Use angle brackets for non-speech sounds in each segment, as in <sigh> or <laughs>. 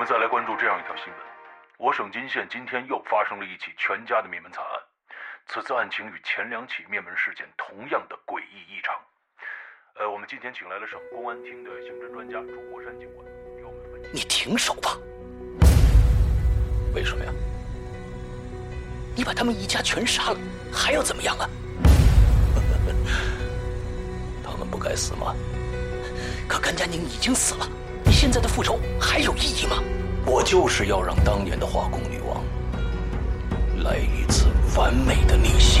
我们再来关注这样一条新闻：我省金县今天又发生了一起全家的灭门惨案。此次案情与前两起灭门事件同样的诡异异常。呃，我们今天请来了省公安厅的刑侦专家朱国山警官，给我们。你停手吧！为什么呀？你把他们一家全杀了，还要怎么样啊？<laughs> 他们不该死吗？可甘佳宁已经死了，现在的复仇还有意义吗？我就是要让当年的化工女王来一次完美的逆袭。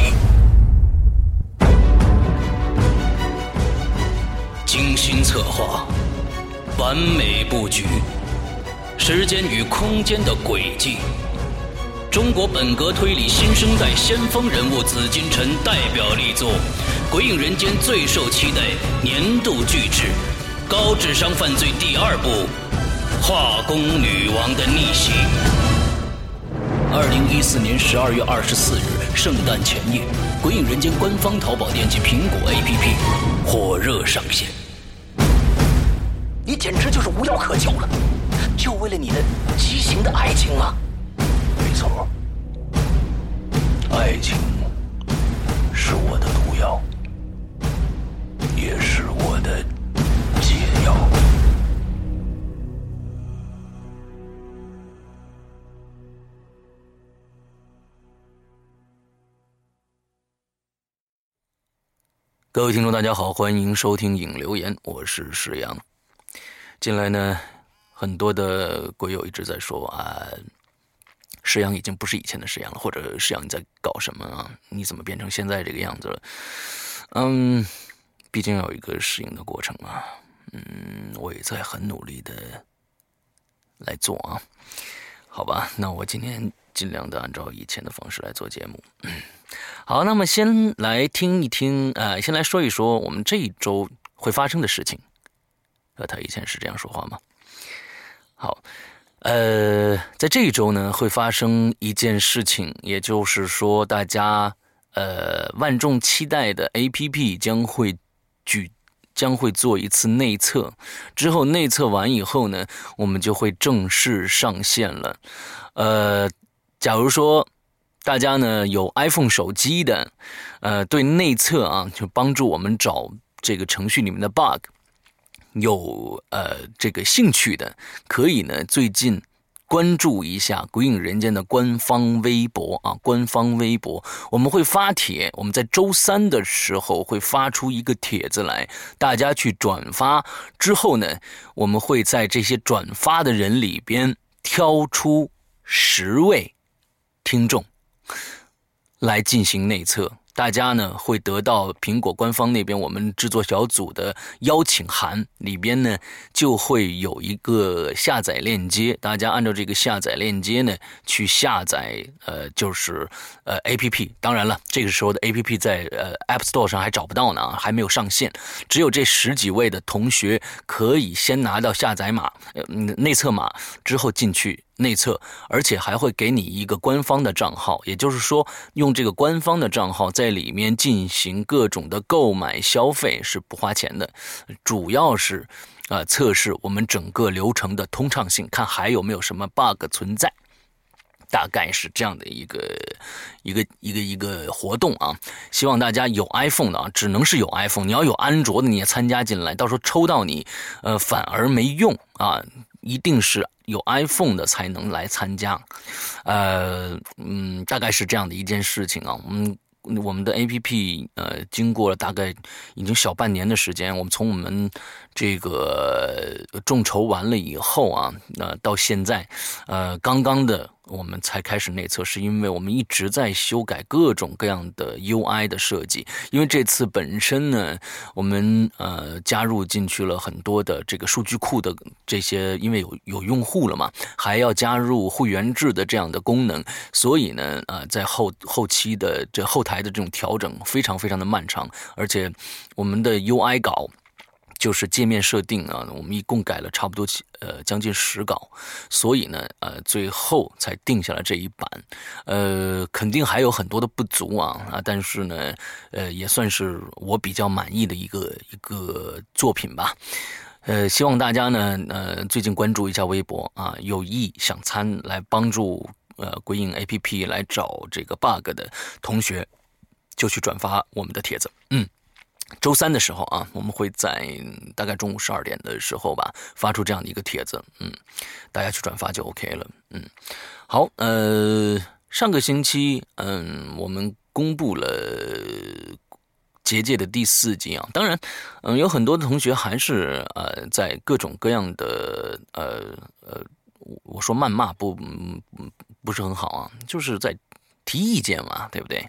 精心策划，完美布局，时间与空间的轨迹。中国本格推理新生代先锋人物紫金陈代表力作，《鬼影人间》最受期待年度巨制《高智商犯罪》第二部《化工女王的逆袭》。二零一四年十二月二十四日，圣诞前夜，《鬼影人间》官方淘宝店及苹果 APP 火热上线。你简直就是无药可救了，就为了你的畸形的爱情吗？没错，爱情各位听众，大家好，欢迎收听影留言，我是石阳。近来呢，很多的鬼友一直在说啊。石阳已经不是以前的石阳了，或者石阳你在搞什么啊？你怎么变成现在这个样子了？嗯，毕竟有一个适应的过程啊。嗯，我也在很努力的来做啊。好吧，那我今天尽量的按照以前的方式来做节目。好，那么先来听一听，呃，先来说一说我们这一周会发生的事情。呃，他以前是这样说话吗？好。呃，在这一周呢，会发生一件事情，也就是说，大家呃万众期待的 A P P 将会举将会做一次内测，之后内测完以后呢，我们就会正式上线了。呃，假如说大家呢有 iPhone 手机的，呃，对内测啊，就帮助我们找这个程序里面的 bug。有呃这个兴趣的，可以呢最近关注一下《鬼影人间》的官方微博啊，官方微博我们会发帖，我们在周三的时候会发出一个帖子来，大家去转发之后呢，我们会在这些转发的人里边挑出十位听众来进行内测。大家呢会得到苹果官方那边我们制作小组的邀请函，里边呢就会有一个下载链接，大家按照这个下载链接呢去下载，呃，就是呃 A P P。当然了，这个时候的 A P P 在呃 App Store 上还找不到呢，还没有上线。只有这十几位的同学可以先拿到下载码，呃内测码之后进去。内测，而且还会给你一个官方的账号，也就是说，用这个官方的账号在里面进行各种的购买消费是不花钱的，主要是，啊，测试我们整个流程的通畅性，看还有没有什么 bug 存在，大概是这样的一个一个一个一个活动啊。希望大家有 iPhone 的啊，只能是有 iPhone，你要有安卓的你也参加进来，到时候抽到你，呃，反而没用啊。一定是有 iPhone 的才能来参加，呃，嗯，大概是这样的一件事情啊。我们我们的 APP 呃，经过了大概已经小半年的时间，我们从我们这个众筹完了以后啊，那到现在，呃，刚刚的。我们才开始内测，是因为我们一直在修改各种各样的 UI 的设计。因为这次本身呢，我们呃加入进去了很多的这个数据库的这些，因为有有用户了嘛，还要加入会员制的这样的功能，所以呢，呃，在后后期的这后台的这种调整非常非常的漫长，而且我们的 UI 稿。就是界面设定啊，我们一共改了差不多呃将近十稿，所以呢呃最后才定下了这一版，呃肯定还有很多的不足啊啊，但是呢呃也算是我比较满意的一个一个作品吧。呃，希望大家呢，呃，最近关注一下微博啊，有意想参来帮助呃鬼影 A P P 来找这个 bug 的同学，就去转发我们的帖子。嗯，周三的时候啊，我们会在大概中午十二点的时候吧，发出这样的一个帖子。嗯，大家去转发就 OK 了。嗯，好，呃，上个星期，嗯，我们公布了。结界的第四集啊，当然，嗯，有很多的同学还是呃，在各种各样的呃呃，我说谩骂不不是很好啊，就是在提意见嘛，对不对？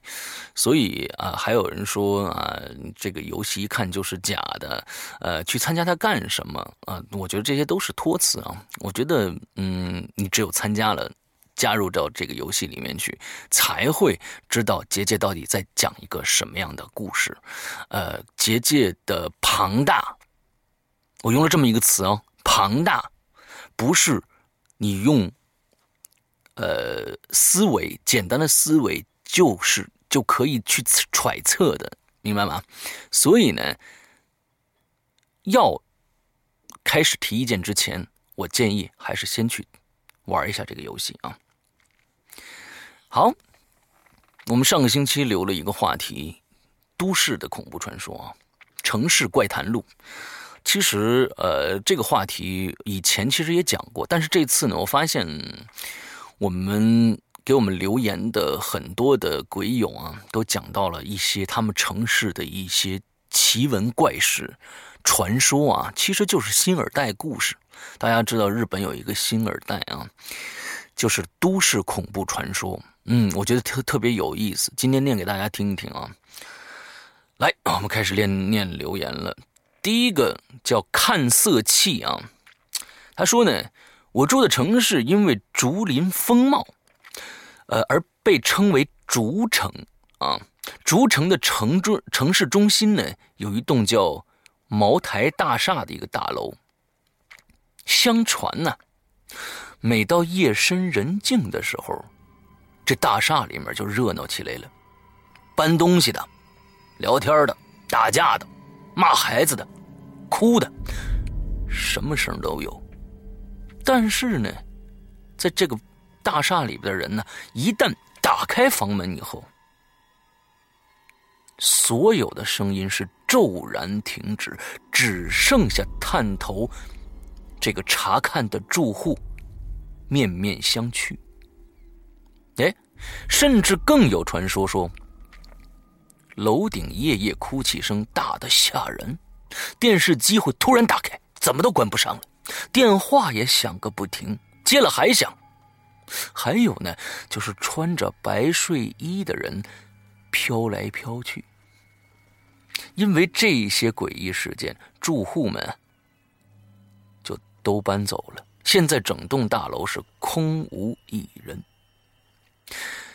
所以啊，还有人说啊，这个游戏一看就是假的，呃，去参加它干什么啊？我觉得这些都是托词啊。我觉得，嗯，你只有参加了。加入到这个游戏里面去，才会知道结界到底在讲一个什么样的故事。呃，结界的庞大，我用了这么一个词哦，庞大，不是你用呃思维简单的思维就是就可以去揣测的，明白吗？所以呢，要开始提意见之前，我建议还是先去玩一下这个游戏啊。好，我们上个星期留了一个话题：都市的恐怖传说啊，城市怪谈录。其实，呃，这个话题以前其实也讲过，但是这次呢，我发现我们给我们留言的很多的鬼友啊，都讲到了一些他们城市的一些奇闻怪事、传说啊，其实就是新耳代故事。大家知道日本有一个新耳代啊，就是都市恐怖传说。嗯，我觉得特特别有意思。今天念给大家听一听啊。来，我们开始念念留言了。第一个叫看色气啊，他说呢，我住的城市因为竹林风貌，呃，而被称为竹城啊。竹城的城中城市中心呢，有一栋叫茅台大厦的一个大楼。相传呢，每到夜深人静的时候。这大厦里面就热闹起来了，搬东西的、聊天的、打架的、骂孩子的、哭的，什么声都有。但是呢，在这个大厦里边的人呢，一旦打开房门以后，所有的声音是骤然停止，只剩下探头这个查看的住户面面相觑。哎，甚至更有传说说，楼顶夜夜哭泣声大的吓人，电视机会突然打开，怎么都关不上了，电话也响个不停，接了还响。还有呢，就是穿着白睡衣的人飘来飘去。因为这些诡异事件，住户们就都搬走了。现在整栋大楼是空无一人。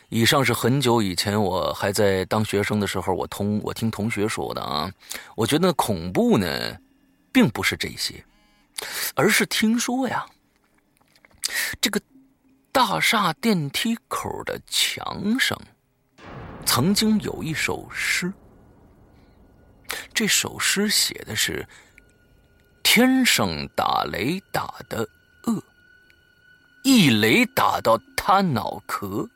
以上是很久以前我还在当学生的时候，我同我听同学说的啊。我觉得恐怖呢，并不是这些，而是听说呀，这个大厦电梯口的墙上曾经有一首诗。这首诗写的是：天上打雷打的恶，一雷打到他脑壳。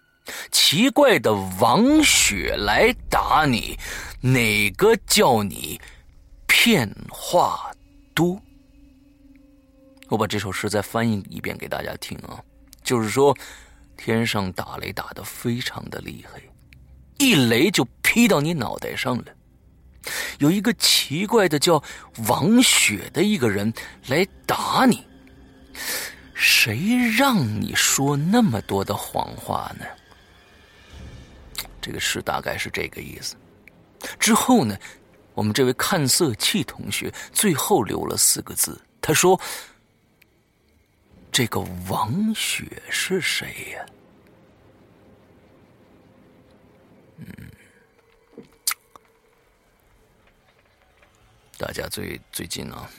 奇怪的王雪来打你，哪个叫你骗话多？我把这首诗再翻译一遍给大家听啊，就是说，天上打雷打的非常的厉害，一雷就劈到你脑袋上了。有一个奇怪的叫王雪的一个人来打你，谁让你说那么多的谎话呢？这个诗大概是这个意思。之后呢，我们这位看色气同学最后留了四个字，他说：“这个王雪是谁呀？”嗯，大家最最近啊，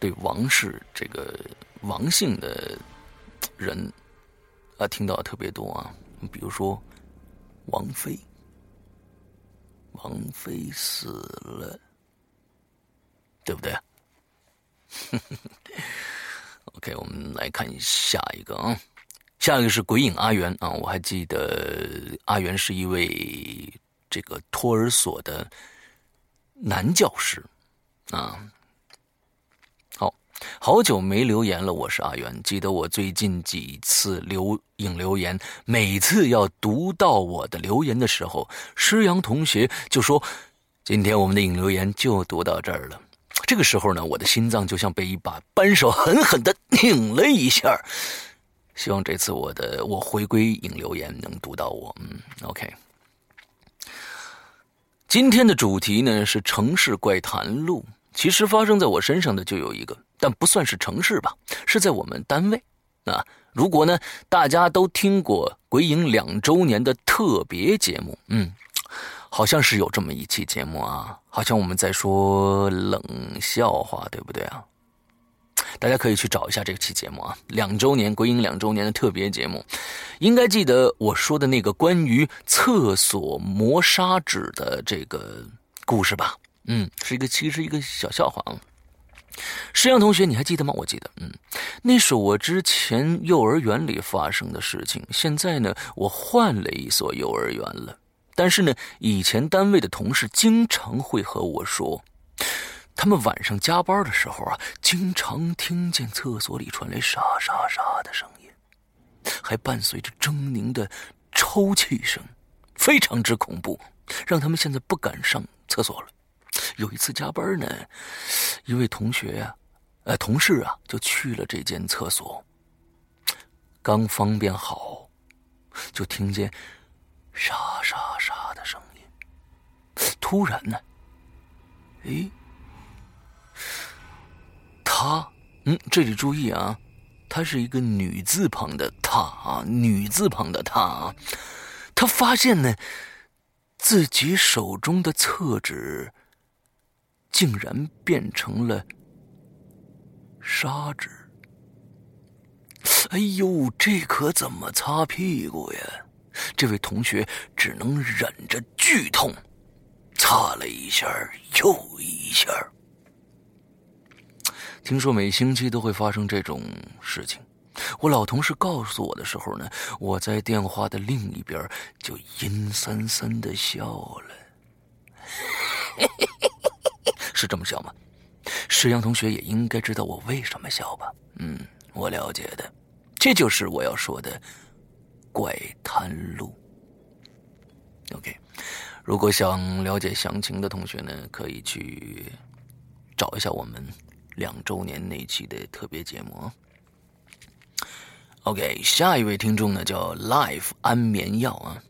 对王氏这个王姓的人啊，听到特别多啊，比如说。王妃，王妃死了，对不对？OK，我们来看下一个啊，下一个是鬼影阿元啊，我还记得阿元是一位这个托儿所的男教师啊。好，好久没留言了，我是阿元。记得我最近几次留影留言，每次要读到我的留言的时候，施阳同学就说：“今天我们的影留言就读到这儿了。”这个时候呢，我的心脏就像被一把扳手狠狠的拧了一下。希望这次我的我回归引留言能读到我。嗯，OK。今天的主题呢是城市怪谈录。其实发生在我身上的就有一个，但不算是城市吧，是在我们单位。啊，如果呢大家都听过鬼影两周年的特别节目，嗯。好像是有这么一期节目啊，好像我们在说冷笑话，对不对啊？大家可以去找一下这期节目啊，两周年归影两周年的特别节目，应该记得我说的那个关于厕所磨砂纸的这个故事吧？嗯，是一个其实一个小笑话啊。石阳同学，你还记得吗？我记得，嗯，那是我之前幼儿园里发生的事情。现在呢，我换了一所幼儿园了。但是呢，以前单位的同事经常会和我说，他们晚上加班的时候啊，经常听见厕所里传来沙沙沙的声音，还伴随着狰狞的抽泣声，非常之恐怖，让他们现在不敢上厕所了。有一次加班呢，一位同学呀，呃，同事啊，就去了这间厕所，刚方便好，就听见。沙沙沙的声音，突然呢，诶，他，嗯，这里注意啊，他是一个女字旁的她啊，女字旁的她啊，他发现呢，自己手中的厕纸竟然变成了砂纸，哎呦，这可怎么擦屁股呀？这位同学只能忍着剧痛，擦了一下又一下。听说每星期都会发生这种事情，我老同事告诉我的时候呢，我在电话的另一边就阴森森的笑了。<laughs> 是这么笑吗？石阳同学也应该知道我为什么笑吧？嗯，我了解的，这就是我要说的。怪谈录，OK。如果想了解详情的同学呢，可以去找一下我们两周年那期的特别节目。OK，下一位听众呢叫 Life 安眠药啊。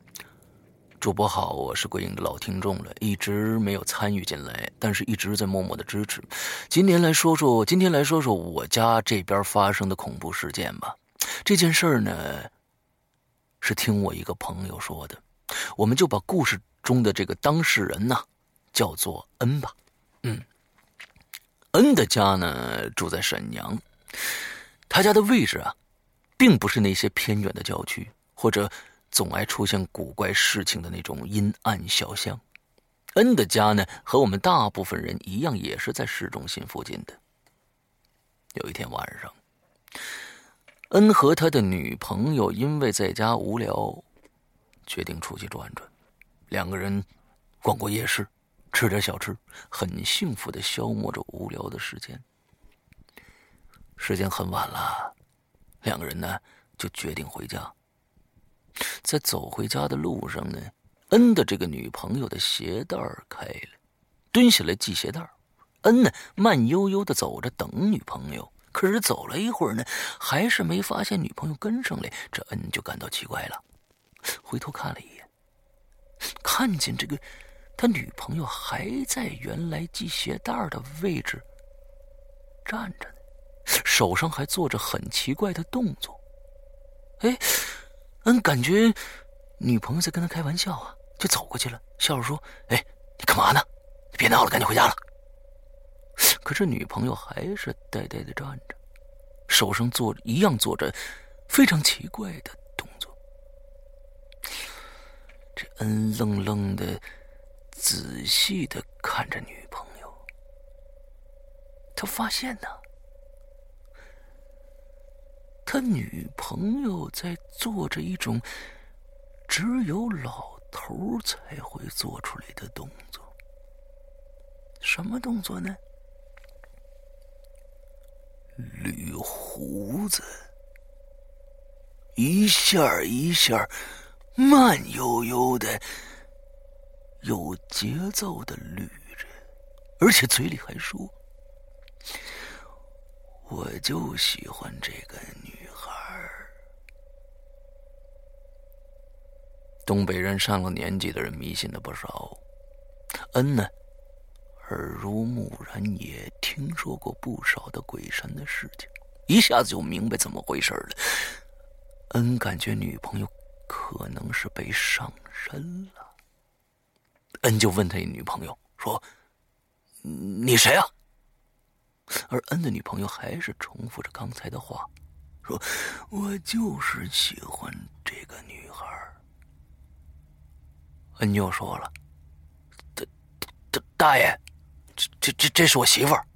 主播好，我是鬼影的老听众了，一直没有参与进来，但是一直在默默的支持。今天来说说，今天来说说我家这边发生的恐怖事件吧。这件事儿呢。是听我一个朋友说的，我们就把故事中的这个当事人呢叫做恩吧。嗯，恩的家呢住在沈阳，他家的位置啊，并不是那些偏远的郊区或者总爱出现古怪事情的那种阴暗小巷。恩的家呢和我们大部分人一样，也是在市中心附近的。有一天晚上。恩和他的女朋友因为在家无聊，决定出去转转。两个人逛过夜市，吃点小吃，很幸福的消磨着无聊的时间。时间很晚了，两个人呢就决定回家。在走回家的路上呢，恩的这个女朋友的鞋带开了，蹲下来系鞋带。恩呢慢悠悠的走着，等女朋友。可是走了一会儿呢，还是没发现女朋友跟上来，这恩就感到奇怪了，回头看了一眼，看见这个他女朋友还在原来系鞋带的位置站着呢，手上还做着很奇怪的动作。哎，恩感觉女朋友在跟他开玩笑啊，就走过去了，笑着说：“哎，你干嘛呢？你别闹了，赶紧回家了。” <laughs> 可是女朋友还是呆呆的站着，手上做一样做着非常奇怪的动作。这恩愣愣的仔细的看着女朋友，他发现呢，他女朋友在做着一种只有老头才会做出来的动作。什么动作呢？捋胡子，一下一下，慢悠悠的，有节奏的捋着，而且嘴里还说：“我就喜欢这个女孩。”东北人上了年纪的人迷信的不少，恩呢？耳濡目染，也听说过不少的鬼神的事情，一下子就明白怎么回事了。恩感觉女朋友可能是被上身了，恩就问他女朋友说：“你谁啊？”而恩的女朋友还是重复着刚才的话，说：“我就是喜欢这个女孩。”恩又说了：“大大大爷。”这这这是我媳妇儿，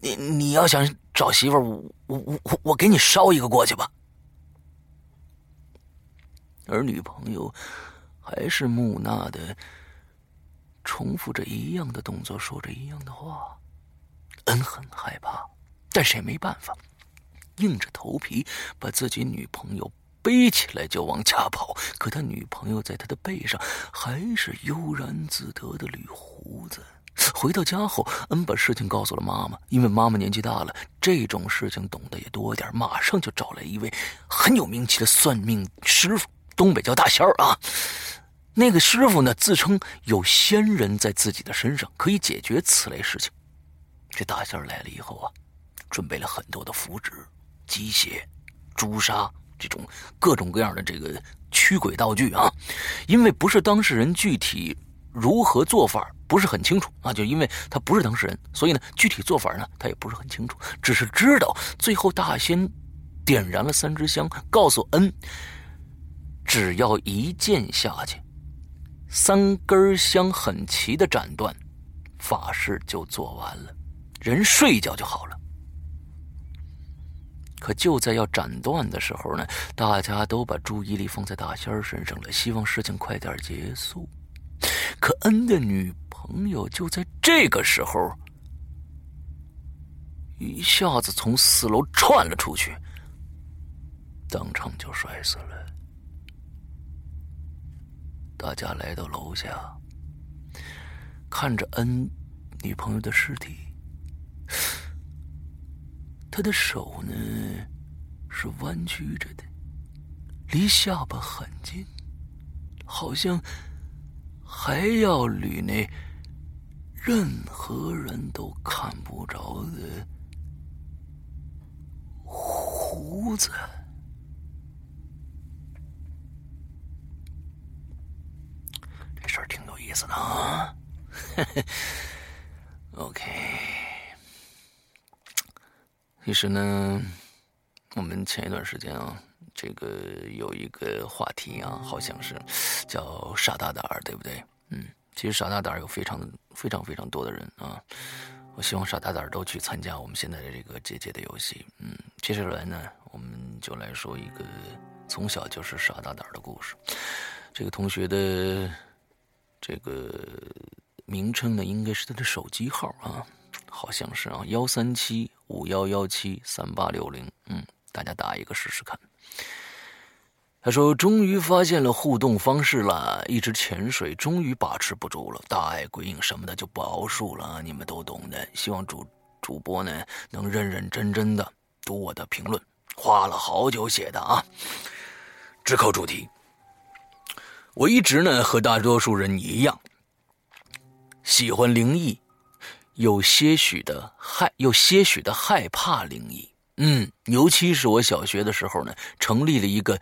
你你要想找媳妇儿，我我我我给你捎一个过去吧。而女朋友还是木讷的，重复着一样的动作，说着一样的话。恩很害怕，但是也没办法，硬着头皮把自己女朋友背起来就往家跑。可他女朋友在他的背上还是悠然自得的捋胡子。回到家后，恩把事情告诉了妈妈。因为妈妈年纪大了，这种事情懂得也多点，马上就找来一位很有名气的算命师傅，东北叫大仙儿啊。那个师傅呢，自称有仙人在自己的身上，可以解决此类事情。这大仙儿来了以后啊，准备了很多的符纸、鸡血、朱砂这种各种各样的这个驱鬼道具啊。因为不是当事人具体。如何做法不是很清楚啊？就因为他不是当事人，所以呢，具体做法呢他也不是很清楚，只是知道最后大仙点燃了三支香，告诉恩，只要一剑下去，三根香很齐的斩断，法事就做完了，人睡一觉就好了。可就在要斩断的时候呢，大家都把注意力放在大仙身上了，希望事情快点结束。可恩的女朋友就在这个时候，一下子从四楼窜了出去，当场就摔死了。大家来到楼下，看着恩女朋友的尸体，他的手呢是弯曲着的，离下巴很近，好像。还要捋那任何人都看不着的胡子，这事儿挺有意思的啊。<laughs> OK，其实呢，我们前一段时间啊。这个有一个话题啊，好像是叫傻大胆儿，对不对？嗯，其实傻大胆儿有非常非常非常多的人啊。我希望傻大胆儿都去参加我们现在的这个姐姐的游戏。嗯，接下来呢，我们就来说一个从小就是傻大胆儿的故事。这个同学的这个名称呢，应该是他的手机号啊，好像是啊，幺三七五幺幺七三八六零。嗯，大家打一个试试看。他说：“终于发现了互动方式了，一直潜水，终于把持不住了。大爱鬼影什么的就不熬数了，你们都懂的。希望主主播呢能认认真真的读我的评论，花了好久写的啊。只扣主题，我一直呢和大多数人一样，喜欢灵异，有些许的害，有些许的害怕灵异。嗯，尤其是我小学的时候呢，成立了一个。”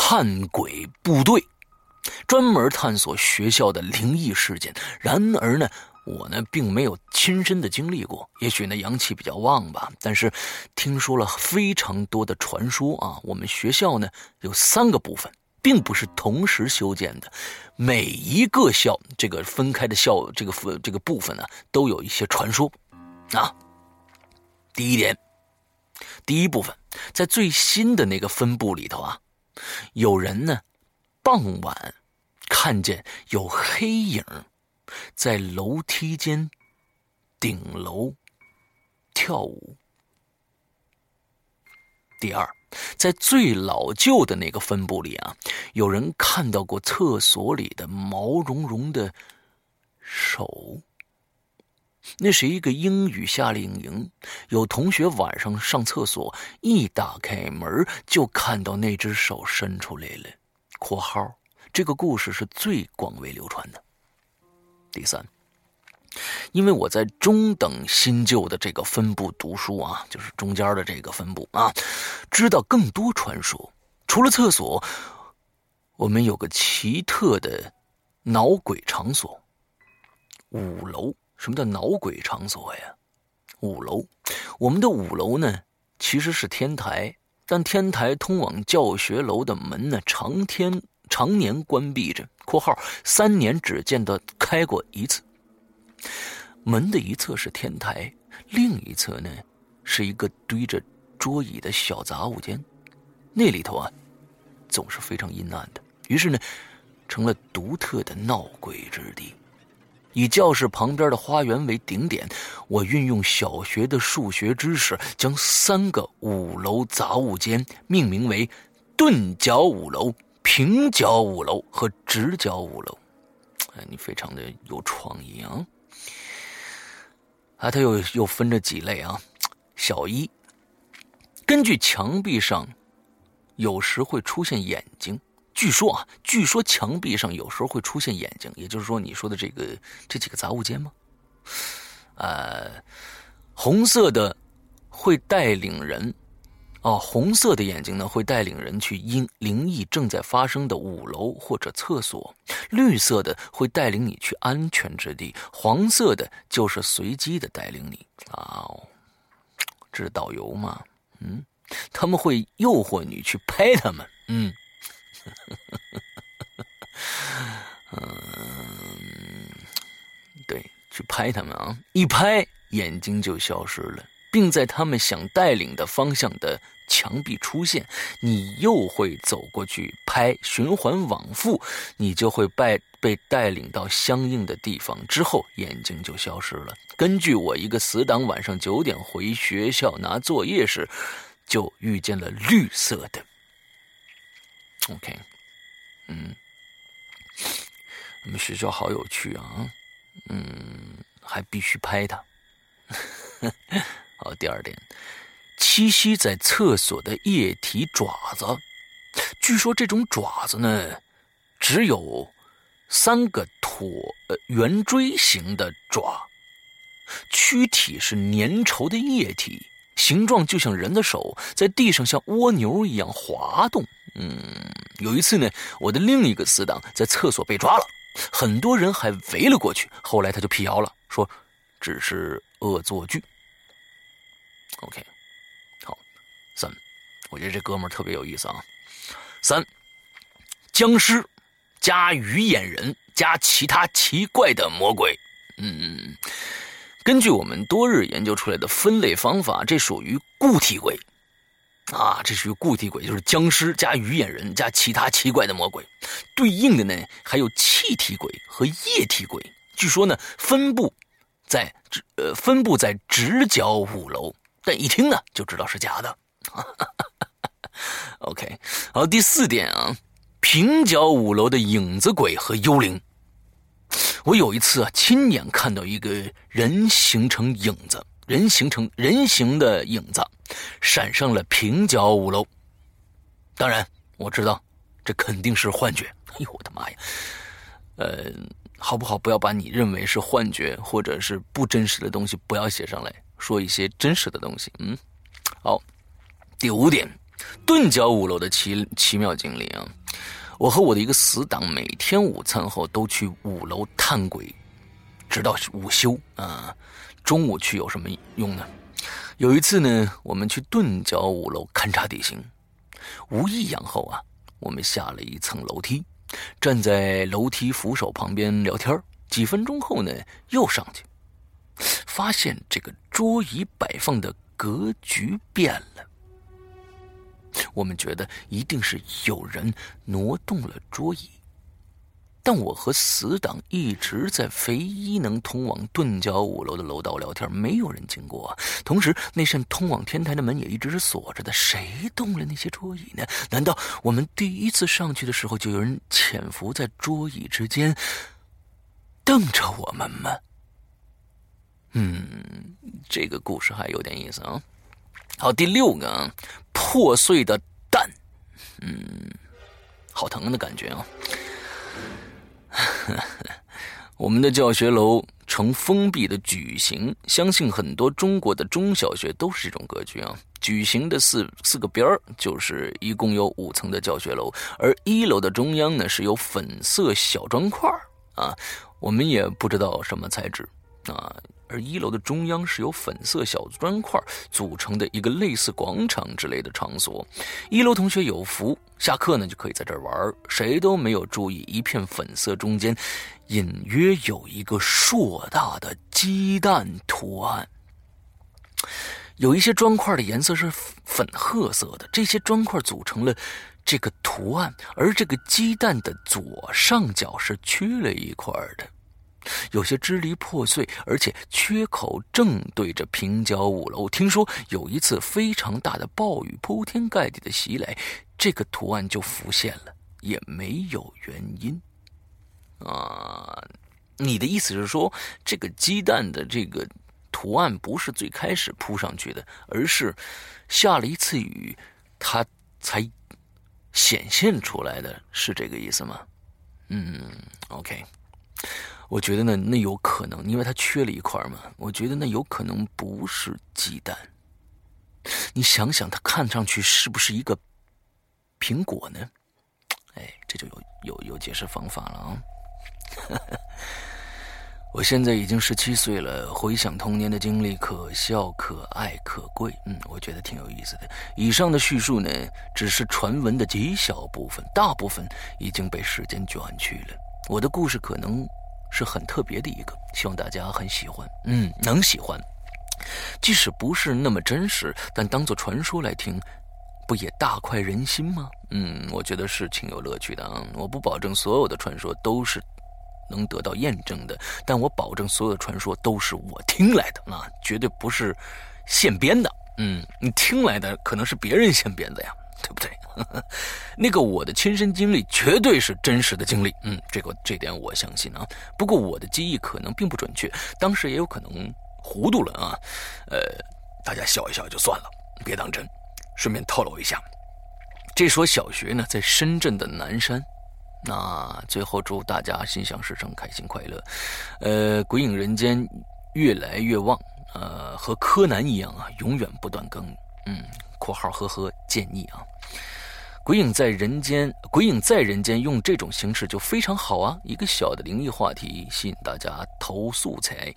探鬼部队，专门探索学校的灵异事件。然而呢，我呢并没有亲身的经历过，也许呢阳气比较旺吧。但是听说了非常多的传说啊。我们学校呢有三个部分，并不是同时修建的，每一个校这个分开的校这个这个部分呢都有一些传说啊。第一点。第一部分在最新的那个分部里头啊，有人呢，傍晚看见有黑影在楼梯间顶楼跳舞。第二，在最老旧的那个分部里啊，有人看到过厕所里的毛茸茸的手。那是一个英语夏令营，有同学晚上上厕所，一打开门就看到那只手伸出来了。（括号）这个故事是最广为流传的。第三，因为我在中等新旧的这个分部读书啊，就是中间的这个分部啊，知道更多传说。除了厕所，我们有个奇特的脑鬼场所——五楼。什么叫脑鬼场所呀？五楼，我们的五楼呢，其实是天台，但天台通往教学楼的门呢，常天常年关闭着。（括号三年只见到开过一次。）门的一侧是天台，另一侧呢，是一个堆着桌椅的小杂物间，那里头啊，总是非常阴暗的，于是呢，成了独特的闹鬼之地。以教室旁边的花园为顶点，我运用小学的数学知识，将三个五楼杂物间命名为“钝角五楼”“平角五楼”和“直角五楼”。哎，你非常的有创意啊！啊，它又又分着几类啊。小一，根据墙壁上有时会出现眼睛。据说啊，据说墙壁上有时候会出现眼睛，也就是说你说的这个这几个杂物间吗？呃，红色的会带领人，哦，红色的眼睛呢会带领人去阴灵异正在发生的五楼或者厕所，绿色的会带领你去安全之地，黄色的就是随机的带领你啊，这是导游吗？嗯，他们会诱惑你去拍他们，嗯。<laughs> 嗯，对，去拍他们啊！一拍眼睛就消失了，并在他们想带领的方向的墙壁出现。你又会走过去拍，循环往复，你就会被被带领到相应的地方。之后眼睛就消失了。根据我一个死党晚上九点回学校拿作业时，就遇见了绿色的。OK，嗯，我们学校好有趣啊，嗯，还必须拍他。<laughs> 好，第二点，栖息在厕所的液体爪子，据说这种爪子呢，只有三个椭圆锥形的爪，躯体是粘稠的液体。形状就像人的手，在地上像蜗牛一样滑动。嗯，有一次呢，我的另一个死党在厕所被抓了，很多人还围了过去。后来他就辟谣了，说只是恶作剧。OK，好，三，我觉得这哥们儿特别有意思啊。三，僵尸加鱼眼人加其他奇怪的魔鬼。嗯。根据我们多日研究出来的分类方法，这属于固体鬼，啊，这是固体鬼，就是僵尸加鱼眼人加其他奇怪的魔鬼。对应的呢，还有气体鬼和液体鬼。据说呢，分布在直呃分布在直角五楼，但一听呢就知道是假的。<laughs> OK，好，第四点啊，平角五楼的影子鬼和幽灵。我有一次啊，亲眼看到一个人形成影子，人形成人形的影子，闪上了平角五楼。当然，我知道这肯定是幻觉。<laughs> 哎呦，我的妈呀！呃，好不好？不要把你认为是幻觉或者是不真实的东西不要写上来，说一些真实的东西。嗯，好。第五点，钝角五楼的奇奇妙经历啊。我和我的一个死党每天午餐后都去五楼探鬼，直到午休啊。中午去有什么用呢？有一次呢，我们去钝角五楼勘察地形，无异样后啊，我们下了一层楼梯，站在楼梯扶手旁边聊天。几分钟后呢，又上去，发现这个桌椅摆放的格局变了。我们觉得一定是有人挪动了桌椅。但我和死党一直在唯一能通往钝角五楼的楼道聊天，没有人经过。同时，那扇通往天台的门也一直是锁着的。谁动了那些桌椅呢？难道我们第一次上去的时候就有人潜伏在桌椅之间，瞪着我们吗？嗯，这个故事还有点意思啊。好，第六个，破碎的蛋，嗯，好疼的感觉啊。<laughs> 我们的教学楼呈封闭的矩形，相信很多中国的中小学都是这种格局啊。矩形的四四个边儿就是一共有五层的教学楼，而一楼的中央呢是有粉色小砖块儿啊，我们也不知道什么材质啊。而一楼的中央是由粉色小砖块组成的一个类似广场之类的场所，一楼同学有福，下课呢就可以在这儿玩，谁都没有注意，一片粉色中间隐约有一个硕大的鸡蛋图案，有一些砖块的颜色是粉褐色的，这些砖块组成了这个图案，而这个鸡蛋的左上角是缺了一块的。有些支离破碎，而且缺口正对着平角五楼。听说有一次非常大的暴雨铺天盖地的袭来，这个图案就浮现了，也没有原因。啊，你的意思是说，这个鸡蛋的这个图案不是最开始铺上去的，而是下了一次雨，它才显现出来的，是这个意思吗？嗯，OK。我觉得呢，那有可能，因为它缺了一块嘛。我觉得那有可能不是鸡蛋。你想想，它看上去是不是一个苹果呢？哎，这就有有有解释方法了啊！<laughs> 我现在已经十七岁了，回想童年的经历，可笑、可爱、可贵。嗯，我觉得挺有意思的。以上的叙述呢，只是传闻的极小部分，大部分已经被时间卷去了。我的故事可能。是很特别的一个，希望大家很喜欢，嗯，能喜欢。即使不是那么真实，但当做传说来听，不也大快人心吗？嗯，我觉得是挺有乐趣的啊。我不保证所有的传说都是能得到验证的，但我保证所有的传说都是我听来的啊，绝对不是现编的。嗯，你听来的可能是别人现编的呀。对不对？<laughs> 那个我的亲身经历绝对是真实的经历，嗯，这个这点我相信啊。不过我的记忆可能并不准确，当时也有可能糊涂了啊。呃，大家笑一笑就算了，别当真。顺便透露一下，这所小学呢在深圳的南山。那最后祝大家心想事成，开心快乐。呃，鬼影人间越来越旺，呃，和柯南一样啊，永远不断更，嗯。括号呵呵，建议啊，鬼影在人间，鬼影在人间用这种形式就非常好啊。一个小的灵异话题，吸引大家投素材，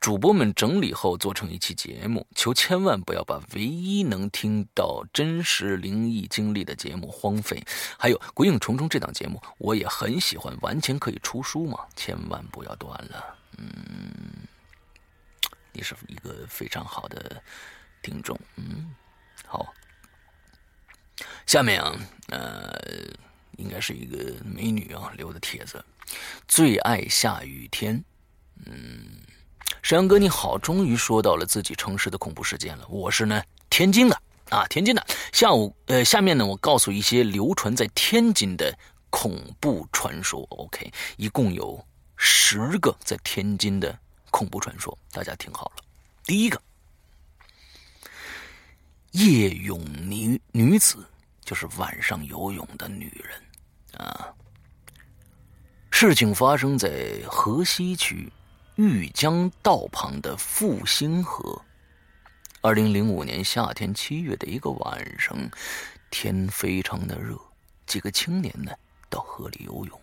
主播们整理后做成一期节目。求千万不要把唯一能听到真实灵异经历的节目荒废。还有《鬼影重重》这档节目，我也很喜欢，完全可以出书嘛，千万不要断了。嗯，你是一个非常好的听众，嗯。好，下面啊，呃，应该是一个美女啊留的帖子，最爱下雨天。嗯，沈阳哥你好，终于说到了自己城市的恐怖事件了。我是呢天津的啊，天津的。下午呃，下面呢我告诉一些流传在天津的恐怖传说。OK，一共有十个在天津的恐怖传说，大家听好了。第一个。夜泳女女子就是晚上游泳的女人啊。事情发生在河西区玉江道旁的复兴河。二零零五年夏天七月的一个晚上，天非常的热，几个青年呢到河里游泳。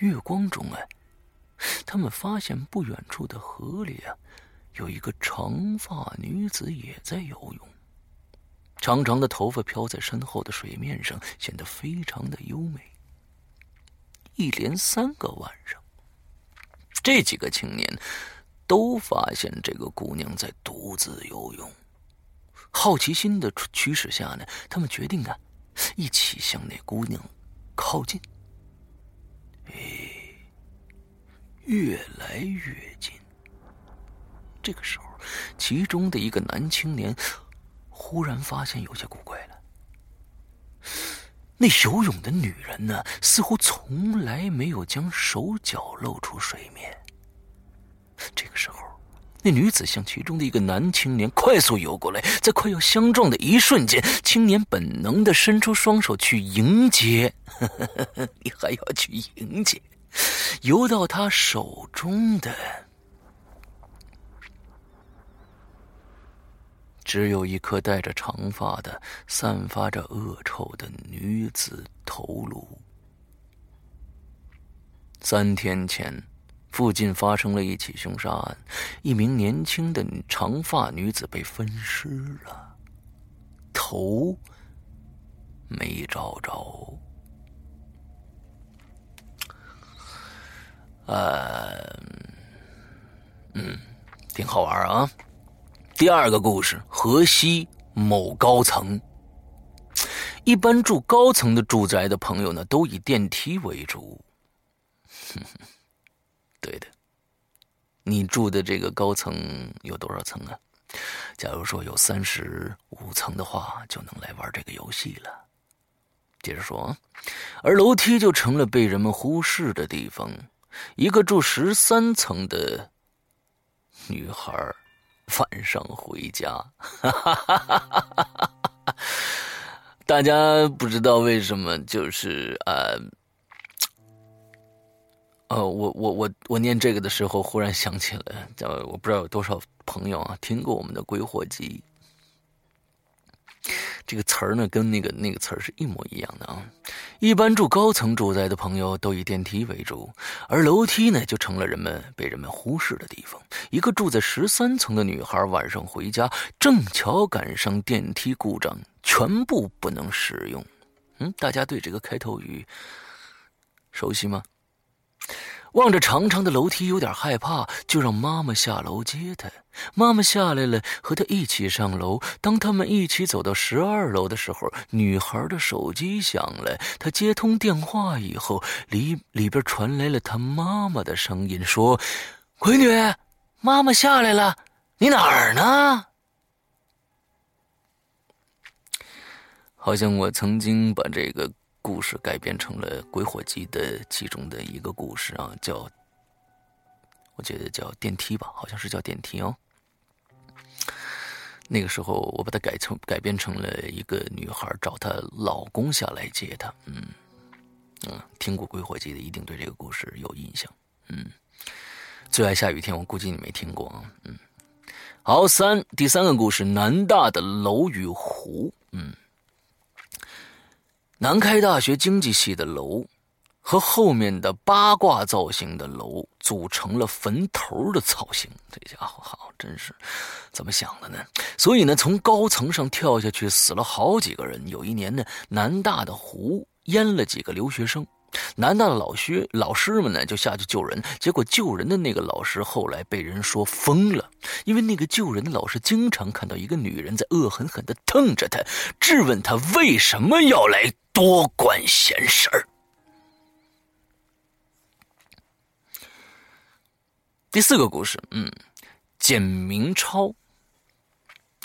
月光中啊，他们发现不远处的河里啊，有一个长发女子也在游泳。长长的头发飘在身后的水面上，显得非常的优美。一连三个晚上，这几个青年都发现这个姑娘在独自游泳。好奇心的驱使下呢，他们决定啊，一起向那姑娘靠近。哎，越来越近。这个时候，其中的一个男青年忽然发现有些古怪了。那游泳的女人呢，似乎从来没有将手脚露出水面。这个时候，那女子向其中的一个男青年快速游过来，在快要相撞的一瞬间，青年本能的伸出双手去迎接，<laughs> 你还要去迎接，游到他手中的。只有一颗带着长发的、散发着恶臭的女子头颅。三天前，附近发生了一起凶杀案，一名年轻的长发女子被分尸了，头没找着。呃，嗯，挺好玩啊。第二个故事：河西某高层。一般住高层的住宅的朋友呢，都以电梯为主。<laughs> 对的，你住的这个高层有多少层啊？假如说有三十五层的话，就能来玩这个游戏了。接着说，而楼梯就成了被人们忽视的地方。一个住十三层的女孩晚上回家，<laughs> 大家不知道为什么，就是呃，呃，我我我我念这个的时候，忽然想起了，叫我不知道有多少朋友啊听过我们的《鬼火集》。这个词儿呢，跟那个那个词儿是一模一样的啊。一般住高层住宅的朋友都以电梯为主，而楼梯呢，就成了人们被人们忽视的地方。一个住在十三层的女孩晚上回家，正巧赶上电梯故障，全部不能使用。嗯，大家对这个开头语熟悉吗？望着长长的楼梯，有点害怕，就让妈妈下楼接她。妈妈下来了，和她一起上楼。当他们一起走到十二楼的时候，女孩的手机响了。她接通电话以后，里里边传来了她妈妈的声音，说：“闺女，妈妈下来了，你哪儿呢？”好像我曾经把这个。故事改编成了《鬼火集》的其中的一个故事啊，叫我觉得叫电梯吧，好像是叫电梯哦。那个时候我把它改成改编成了一个女孩找她老公下来接她，嗯嗯，听过《鬼火集》的一定对这个故事有印象，嗯。最爱下雨天，我估计你没听过啊，嗯。好，三第三个故事，南大的楼与湖，嗯。南开大学经济系的楼，和后面的八卦造型的楼组成了坟头的造型。这家伙好，真是怎么想的呢？所以呢，从高层上跳下去，死了好几个人。有一年呢，南大的湖淹了几个留学生。南大的老薛老师们呢，就下去救人。结果救人的那个老师后来被人说疯了，因为那个救人的老师经常看到一个女人在恶狠狠地瞪着他，质问他为什么要来多管闲事儿。第四个故事，嗯，捡冥钞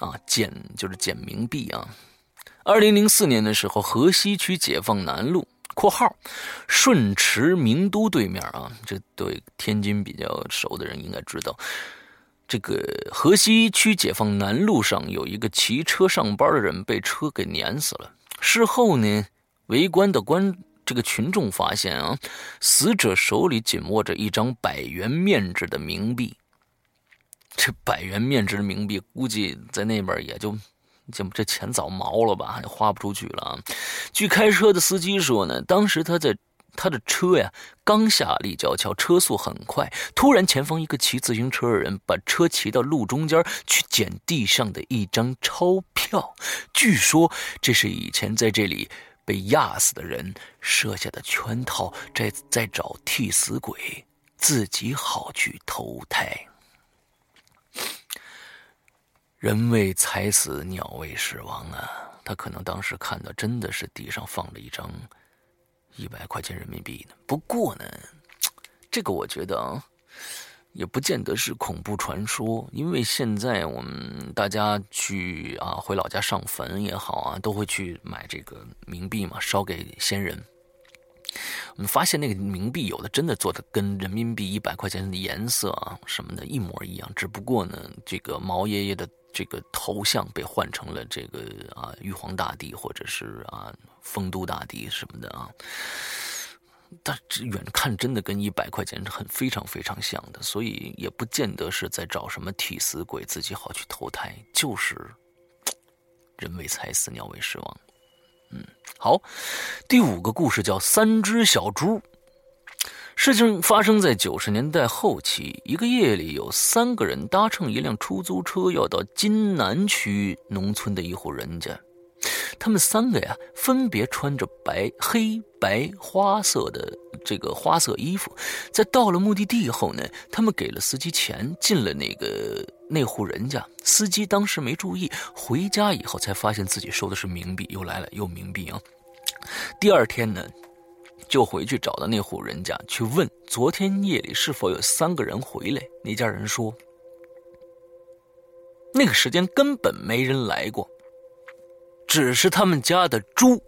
啊，捡就是捡冥币啊。二零零四年的时候，河西区解放南路。括号，顺驰名都对面啊，这对天津比较熟的人应该知道，这个河西区解放南路上有一个骑车上班的人被车给碾死了。事后呢，围观的观这个群众发现啊，死者手里紧握着一张百元面值的冥币。这百元面值的冥币，估计在那边也就。这这钱早毛了吧，花不出去了啊！据开车的司机说呢，当时他在他的车呀刚下立交桥，车速很快，突然前方一个骑自行车的人把车骑到路中间去捡地上的一张钞票，据说这是以前在这里被压死的人设下的圈套，在在找替死鬼，自己好去投胎。人为财死，鸟为食亡啊！他可能当时看到真的是地上放着一张一百块钱人民币呢。不过呢，这个我觉得啊。也不见得是恐怖传说，因为现在我们大家去啊回老家上坟也好啊，都会去买这个冥币嘛，烧给先人。我们发现那个冥币有的真的做的跟人民币一百块钱的颜色啊什么的一模一样，只不过呢，这个毛爷爷的这个头像被换成了这个啊玉皇大帝或者是啊丰都大帝什么的啊。但这远看真的跟一百块钱是很非常非常像的，所以也不见得是在找什么替死鬼，自己好去投胎，就是人为财死，鸟为食亡。嗯，好，第五个故事叫三只小猪。事情发生在九十年代后期，一个夜里，有三个人搭乘一辆出租车，要到津南区农村的一户人家。他们三个呀，分别穿着白、黑白花色的这个花色衣服，在到了目的地后呢，他们给了司机钱，进了那个那户人家。司机当时没注意，回家以后才发现自己收的是冥币，又来了，又冥币啊！第二天呢，就回去找到那户人家去问，昨天夜里是否有三个人回来？那家人说，那个时间根本没人来过。只是他们家的猪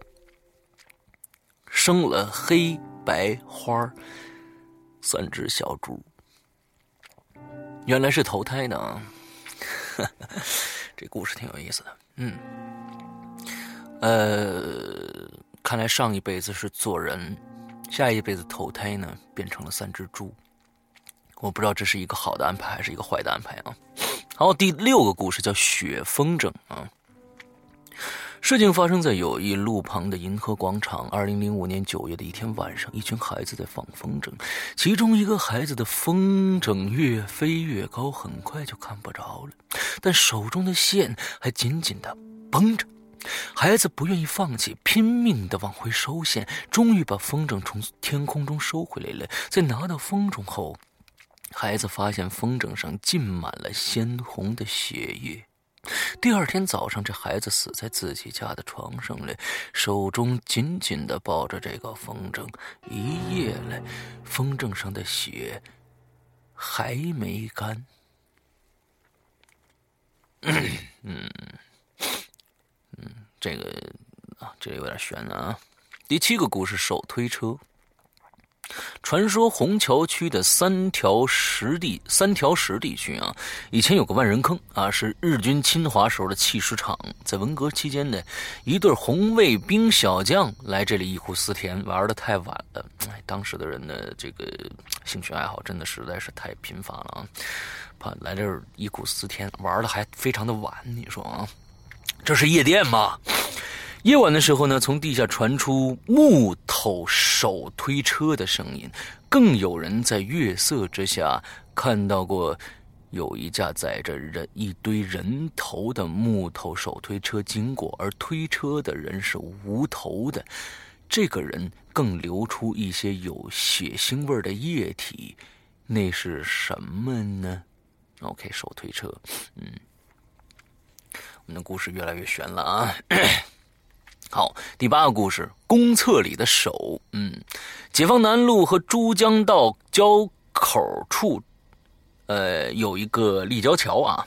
生了黑白花三只小猪，原来是投胎呢。<laughs> 这故事挺有意思的。嗯，呃，看来上一辈子是做人，下一辈子投胎呢变成了三只猪。我不知道这是一个好的安排还是一个坏的安排啊。好，第六个故事叫雪风筝啊。事情发生在友谊路旁的银河广场。二零零五年九月的一天晚上，一群孩子在放风筝，其中一个孩子的风筝越飞越高，很快就看不着了，但手中的线还紧紧的绷着。孩子不愿意放弃，拼命的往回收线，终于把风筝从天空中收回来了。在拿到风筝后，孩子发现风筝上浸满了鲜红的血液。第二天早上，这孩子死在自己家的床上了，手中紧紧的抱着这个风筝。一夜了，风筝上的血还没干。嗯嗯，这个啊，这有点悬了啊。第七个故事：手推车。传说虹桥区的三条石地三条石地区啊，以前有个万人坑啊，是日军侵华时候的弃尸场。在文革期间呢，一对红卫兵小将来这里忆苦思甜，玩的太晚了。哎，当时的人呢，这个兴趣爱好真的实在是太贫乏了啊，怕来这儿忆苦思甜，玩的还非常的晚。你说啊，这是夜店吗？夜晚的时候呢，从地下传出木头手推车的声音，更有人在月色之下看到过有一架载着人一堆人头的木头手推车经过，而推车的人是无头的。这个人更流出一些有血腥味的液体，那是什么呢？OK，手推车，嗯，<clears throat> 我们的故事越来越悬了啊。好，第八个故事，公厕里的手。嗯，解放南路和珠江道交口处，呃，有一个立交桥啊。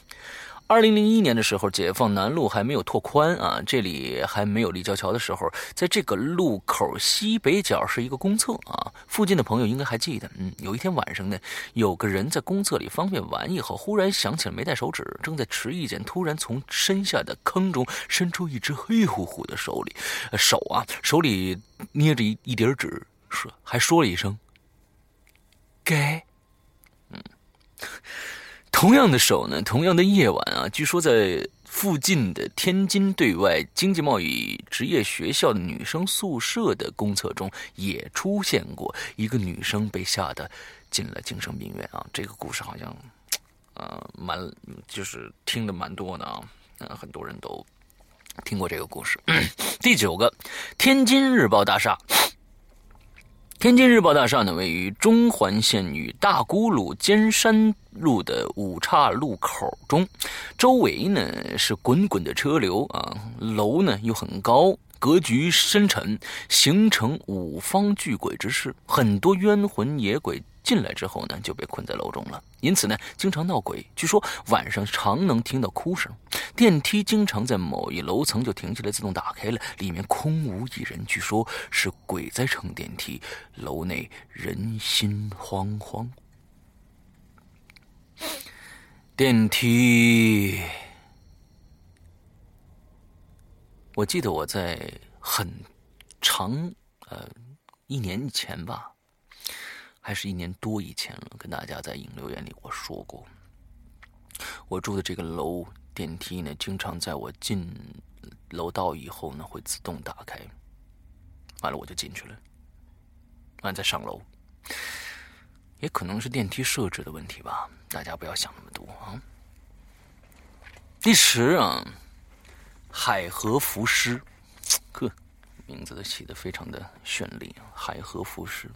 二零零一年的时候，解放南路还没有拓宽啊，这里还没有立交桥的时候，在这个路口西北角是一个公厕啊。附近的朋友应该还记得，嗯，有一天晚上呢，有个人在公厕里方便完以后，忽然想起了没带手纸，正在迟疑间，突然从身下的坑中伸出一只黑乎乎的手里，手啊，手里捏着一一叠纸，说还说了一声“给”，嗯。同样的手呢，同样的夜晚啊，据说在附近的天津对外经济贸易职业学校的女生宿舍的公厕中也出现过一个女生被吓得进了精神病院啊。这个故事好像，呃，蛮就是听的蛮多的啊，嗯，很多人都听过这个故事。<coughs> 第九个，天津日报大厦。天津日报大厦呢，位于中环线与大沽路尖山路的五岔路口中，周围呢是滚滚的车流啊，楼呢又很高，格局深沉，形成五方聚鬼之势，很多冤魂野鬼。进来之后呢，就被困在楼中了，因此呢，经常闹鬼。据说晚上常能听到哭声，电梯经常在某一楼层就停下来，自动打开了，里面空无一人。据说是鬼在乘电梯，楼内人心惶惶。电梯，我记得我在很长呃一年前吧。还是一年多以前了，跟大家在影留言里我说过，我住的这个楼电梯呢，经常在我进楼道以后呢，会自动打开，完了我就进去了，完再上楼，也可能是电梯设置的问题吧，大家不要想那么多啊。第十啊，海河浮尸，呵，名字都起的非常的绚丽，海河浮尸。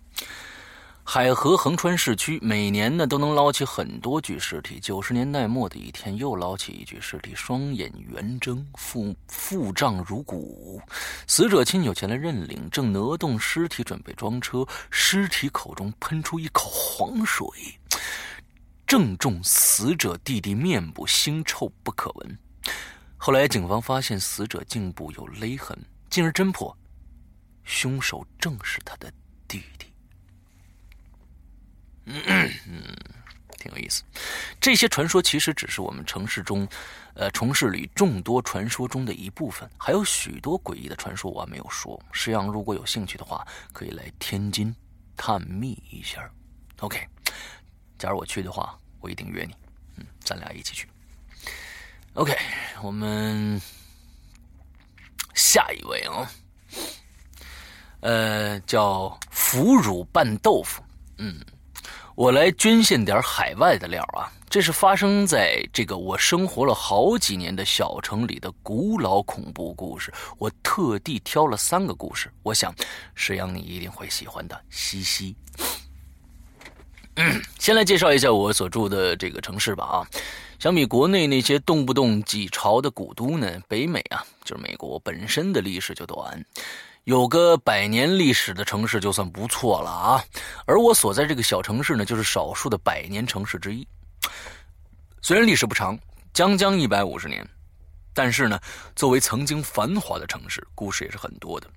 海河横穿市区，每年呢都能捞起很多具尸体。九十年代末的一天，又捞起一具尸体，双眼圆睁，腹腹胀如鼓。死者亲友前来认领，正挪动尸体准备装车，尸体口中喷出一口黄水，正中死者弟弟面部，腥臭不可闻。后来警方发现死者颈部有勒痕，进而侦破，凶手正是他的弟弟。嗯，挺有意思。这些传说其实只是我们城市中，呃，城市里众多传说中的一部分，还有许多诡异的传说我还没有说。石阳如果有兴趣的话，可以来天津探秘一下。OK，假如我去的话，我一定约你。嗯，咱俩一起去。OK，我们下一位啊，呃，叫腐乳拌豆腐。嗯。我来捐献点海外的料啊！这是发生在这个我生活了好几年的小城里的古老恐怖故事。我特地挑了三个故事，我想石阳你一定会喜欢的。嘻嘻。嗯先来介绍一下我所住的这个城市吧啊！相比国内那些动不动几朝的古都呢，北美啊，就是美国本身的历史就短。有个百年历史的城市就算不错了啊，而我所在这个小城市呢，就是少数的百年城市之一。虽然历史不长，将将一百五十年，但是呢，作为曾经繁华的城市，故事也是很多的。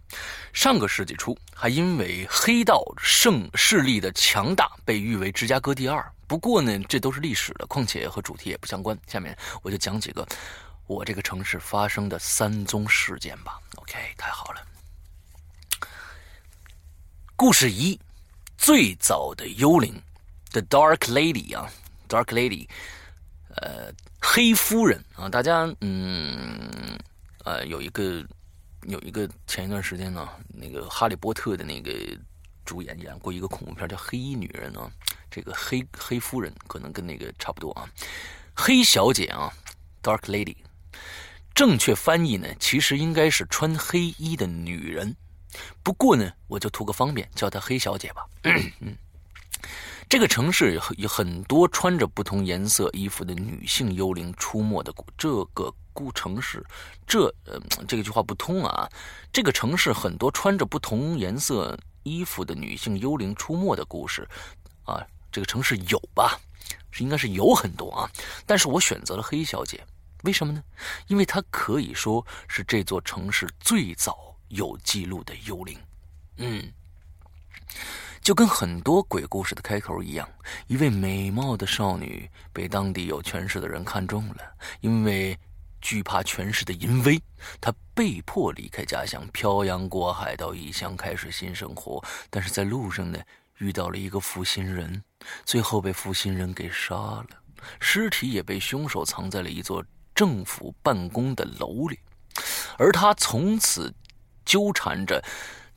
上个世纪初，还因为黑道盛势力的强大，被誉为芝加哥第二。不过呢，这都是历史的，况且和主题也不相关。下面我就讲几个我这个城市发生的三宗事件吧。OK，太好了。故事一，最早的幽灵，The Dark Lady 啊，Dark Lady，呃，黑夫人啊，大家嗯，呃，有一个有一个前一段时间呢，那个哈利波特的那个主演演过一个恐怖片叫《黑衣女人》啊，这个黑黑夫人可能跟那个差不多啊，黑小姐啊，Dark Lady，正确翻译呢，其实应该是穿黑衣的女人。不过呢，我就图个方便，叫她黑小姐吧。<clears throat> 嗯，这个城市有很多穿着不同颜色衣服的女性幽灵出没的这个故城市，这呃这个句话不通啊。这个城市很多穿着不同颜色衣服的女性幽灵出没的故事啊，这个城市有吧？是应该是有很多啊。但是我选择了黑小姐，为什么呢？因为她可以说是这座城市最早。有记录的幽灵，嗯，就跟很多鬼故事的开头一样，一位美貌的少女被当地有权势的人看中了，因为惧怕权势的淫威，她被迫离开家乡，漂洋过海到异乡开始新生活。但是在路上呢，遇到了一个负心人，最后被负心人给杀了，尸体也被凶手藏在了一座政府办公的楼里，而他从此。纠缠着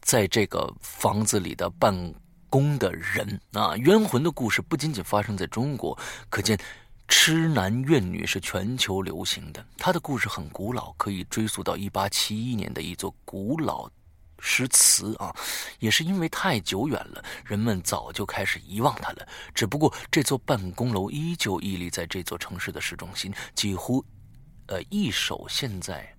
在这个房子里的办公的人啊，冤魂的故事不仅仅发生在中国，可见痴男怨女是全球流行的。他的故事很古老，可以追溯到一八七一年的一座古老诗词啊，也是因为太久远了，人们早就开始遗忘它了。只不过这座办公楼依旧屹立在这座城市的市中心，几乎，呃，一手现在，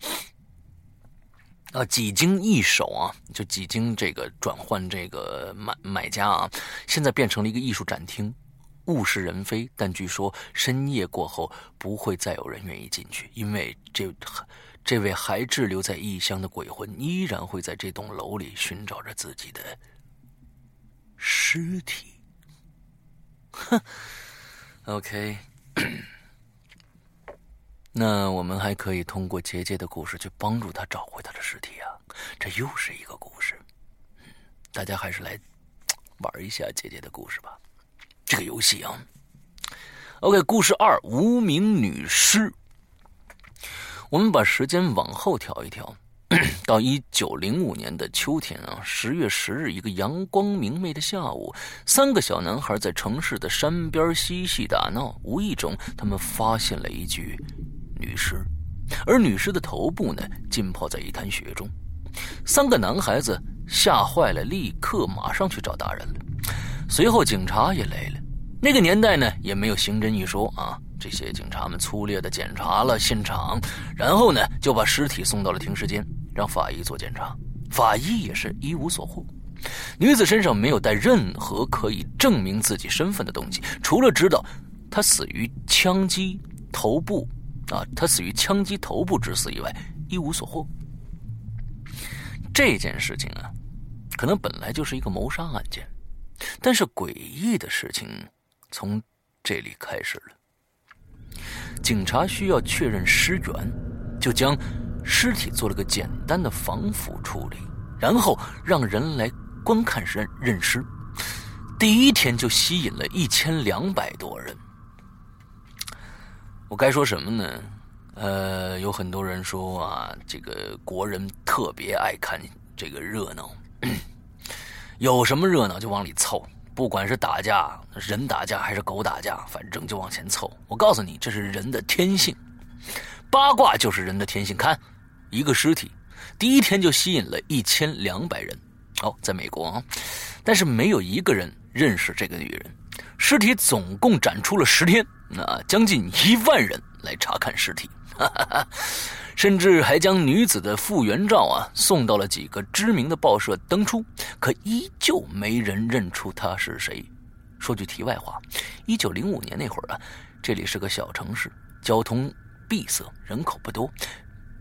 啊，几经易手啊，就几经这个转换这个买买家啊，现在变成了一个艺术展厅，物是人非。但据说深夜过后不会再有人愿意进去，因为这。这位还滞留在异乡的鬼魂，依然会在这栋楼里寻找着自己的尸体。<laughs> 哼，OK，那我们还可以通过杰杰的故事去帮助他找回他的尸体啊！这又是一个故事。大家还是来玩一下杰杰的故事吧，这个游戏啊。OK，故事二：无名女尸。我们把时间往后调一调，到一九零五年的秋天啊，十月十日，一个阳光明媚的下午，三个小男孩在城市的山边嬉戏打闹，无意中他们发现了一具女尸，而女尸的头部呢浸泡在一滩血中。三个男孩子吓坏了，立刻马上去找大人了。随后警察也来了。那个年代呢，也没有刑侦一说啊。这些警察们粗略的检查了现场，然后呢，就把尸体送到了停尸间，让法医做检查。法医也是一无所获。女子身上没有带任何可以证明自己身份的东西，除了知道她死于枪击头部，啊，他死于枪击头部致死以外，一无所获。这件事情啊，可能本来就是一个谋杀案件，但是诡异的事情从这里开始了。警察需要确认尸源，就将尸体做了个简单的防腐处理，然后让人来观看认认尸。第一天就吸引了一千两百多人。我该说什么呢？呃，有很多人说啊，这个国人特别爱看这个热闹，有什么热闹就往里凑。不管是打架，人打架还是狗打架，反正就往前凑。我告诉你，这是人的天性，八卦就是人的天性。看，一个尸体，第一天就吸引了一千两百人。哦，在美国啊，但是没有一个人认识这个女人。尸体总共展出了十天，那将近一万人来查看尸体。哈哈哈。甚至还将女子的复原照啊送到了几个知名的报社登出，可依旧没人认出她是谁。说句题外话，一九零五年那会儿啊，这里是个小城市，交通闭塞，人口不多，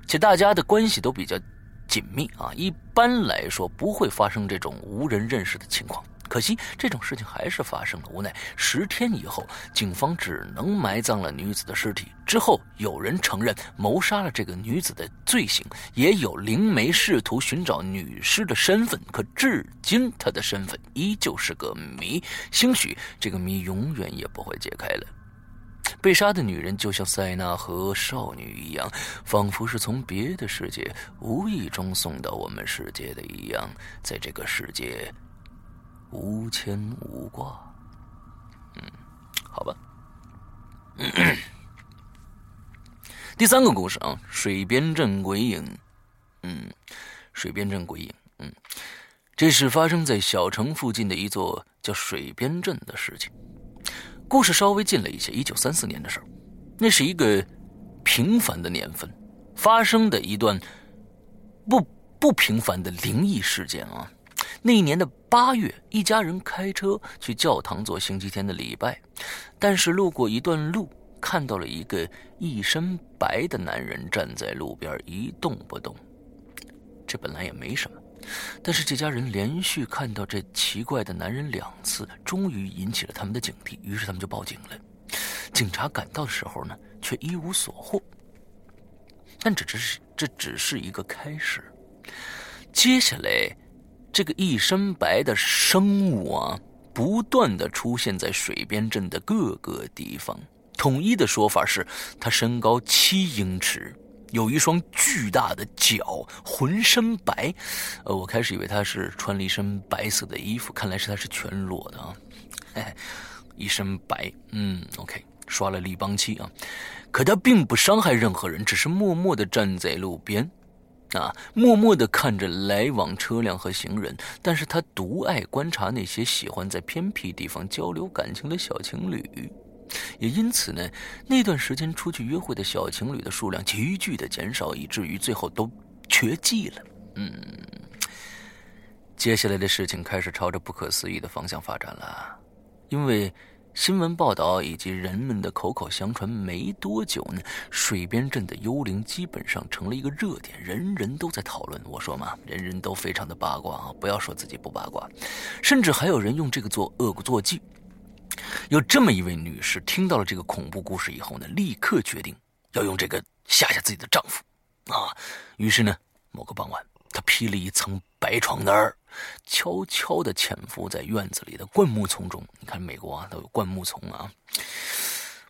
且大家的关系都比较紧密啊，一般来说不会发生这种无人认识的情况。可惜这种事情还是发生了。无奈十天以后，警方只能埋葬了女子的尸体。之后有人承认谋杀了这个女子的罪行，也有灵媒试图寻找女尸的身份，可至今她的身份依旧是个谜。兴许这个谜永远也不会解开了。被杀的女人就像塞纳河少女一样，仿佛是从别的世界无意中送到我们世界的一样，在这个世界。无牵无挂，嗯，好吧。<coughs> 第三个故事啊，水边镇鬼影，嗯，水边镇鬼影，嗯，这是发生在小城附近的一座叫水边镇的事情。故事稍微近了一些，一九三四年的事儿，那是一个平凡的年份，发生的一段不不平凡的灵异事件啊。那一年的八月，一家人开车去教堂做星期天的礼拜，但是路过一段路，看到了一个一身白的男人站在路边一动不动。这本来也没什么，但是这家人连续看到这奇怪的男人两次，终于引起了他们的警惕，于是他们就报警了。警察赶到的时候呢，却一无所获。但这只是这只是一个开始，接下来。这个一身白的生物啊，不断的出现在水边镇的各个地方。统一的说法是，他身高七英尺，有一双巨大的脚，浑身白。呃，我开始以为他是穿了一身白色的衣服，看来是他是全裸的啊。哎，一身白，嗯，OK，刷了立邦漆啊。可他并不伤害任何人，只是默默的站在路边。啊，默默地看着来往车辆和行人，但是他独爱观察那些喜欢在偏僻地方交流感情的小情侣，也因此呢，那段时间出去约会的小情侣的数量急剧的减少，以至于最后都绝迹了。嗯，接下来的事情开始朝着不可思议的方向发展了，因为。新闻报道以及人们的口口相传，没多久呢，水边镇的幽灵基本上成了一个热点，人人都在讨论。我说嘛，人人都非常的八卦啊，不要说自己不八卦，甚至还有人用这个做恶作剧。有这么一位女士，听到了这个恐怖故事以后呢，立刻决定要用这个吓吓自己的丈夫，啊，于是呢，某个傍晚，她披了一层白床单儿悄悄地潜伏在院子里的灌木丛中。你看，美国啊都有灌木丛啊。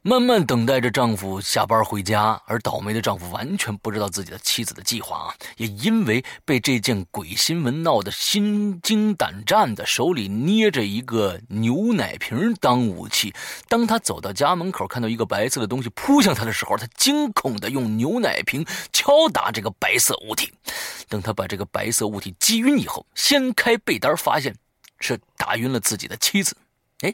慢慢等待着丈夫下班回家，而倒霉的丈夫完全不知道自己的妻子的计划啊！也因为被这件鬼新闻闹得心惊胆战的，手里捏着一个牛奶瓶当武器。当他走到家门口，看到一个白色的东西扑向他的时候，他惊恐地用牛奶瓶敲打这个白色物体。等他把这个白色物体击晕以后，掀开被单，发现是打晕了自己的妻子。哎，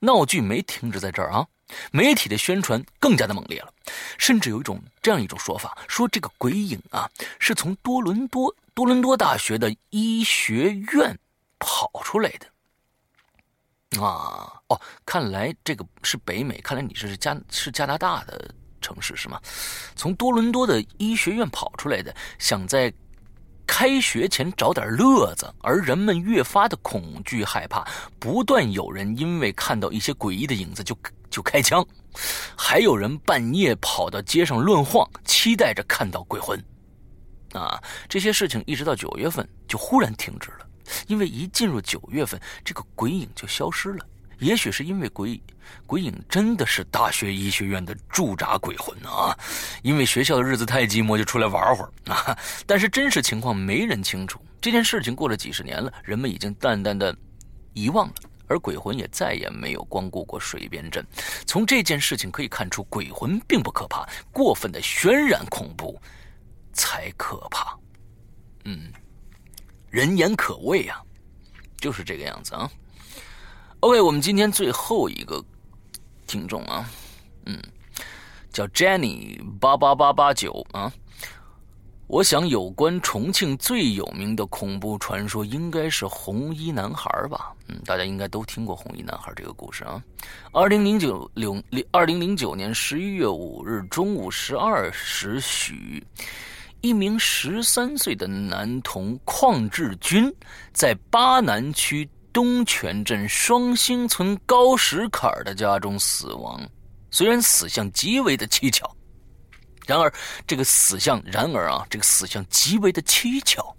闹剧没停止在这儿啊！媒体的宣传更加的猛烈了，甚至有一种这样一种说法，说这个鬼影啊是从多伦多多伦多大学的医学院跑出来的。啊，哦，看来这个是北美，看来你这是加是加拿大的城市是吗？从多伦多的医学院跑出来的，想在。开学前找点乐子，而人们越发的恐惧害怕，不断有人因为看到一些诡异的影子就就开枪，还有人半夜跑到街上乱晃，期待着看到鬼魂。啊，这些事情一直到九月份就忽然停止了，因为一进入九月份，这个鬼影就消失了。也许是因为鬼鬼影真的是大学医学院的驻扎鬼魂啊，因为学校的日子太寂寞，就出来玩会儿啊。<laughs> 但是真实情况没人清楚。这件事情过了几十年了，人们已经淡淡的遗忘了，而鬼魂也再也没有光顾过水边镇。从这件事情可以看出，鬼魂并不可怕，过分的渲染恐怖才可怕。嗯，人言可畏啊，就是这个样子啊。OK，我们今天最后一个听众啊，嗯，叫 Jenny 八八八八九啊。我想有关重庆最有名的恐怖传说，应该是红衣男孩吧？嗯，大家应该都听过红衣男孩这个故事啊。二零零九零二零零九年十一月五日中午十二时许，一名十三岁的男童邝志军在巴南区。东泉镇双星村高石坎的家中死亡，虽然死相极为的蹊跷，然而这个死相，然而啊，这个死相极为的蹊跷。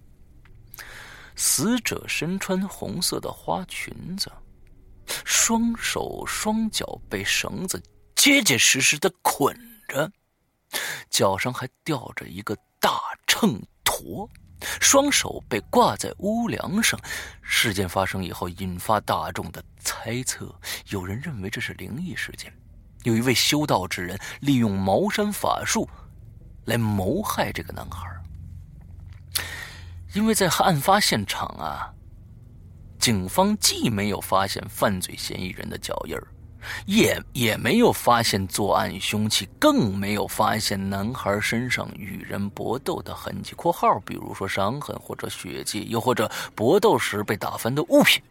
死者身穿红色的花裙子，双手双脚被绳子结结实实的捆着，脚上还吊着一个大秤砣。双手被挂在屋梁上，事件发生以后引发大众的猜测。有人认为这是灵异事件，有一位修道之人利用茅山法术来谋害这个男孩。因为在案发现场啊，警方既没有发现犯罪嫌疑人的脚印儿。也也没有发现作案凶器，更没有发现男孩身上与人搏斗的痕迹（括号比如说伤痕或者血迹，又或者搏斗时被打翻的物品）。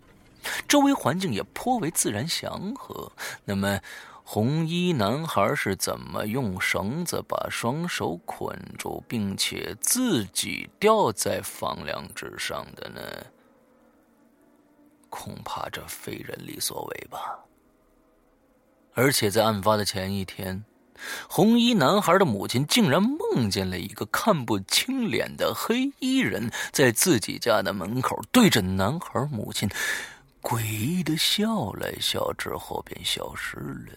周围环境也颇为自然祥和。那么，红衣男孩是怎么用绳子把双手捆住，并且自己吊在房梁之上的呢？恐怕这非人力所为吧。而且在案发的前一天，红衣男孩的母亲竟然梦见了一个看不清脸的黑衣人在自己家的门口对着男孩母亲诡异的笑来笑，之后便消失了。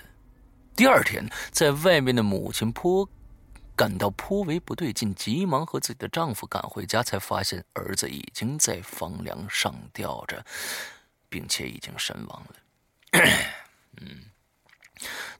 第二天，在外面的母亲颇感到颇为不对劲，急忙和自己的丈夫赶回家，才发现儿子已经在房梁上吊着，并且已经身亡了。<coughs> 嗯。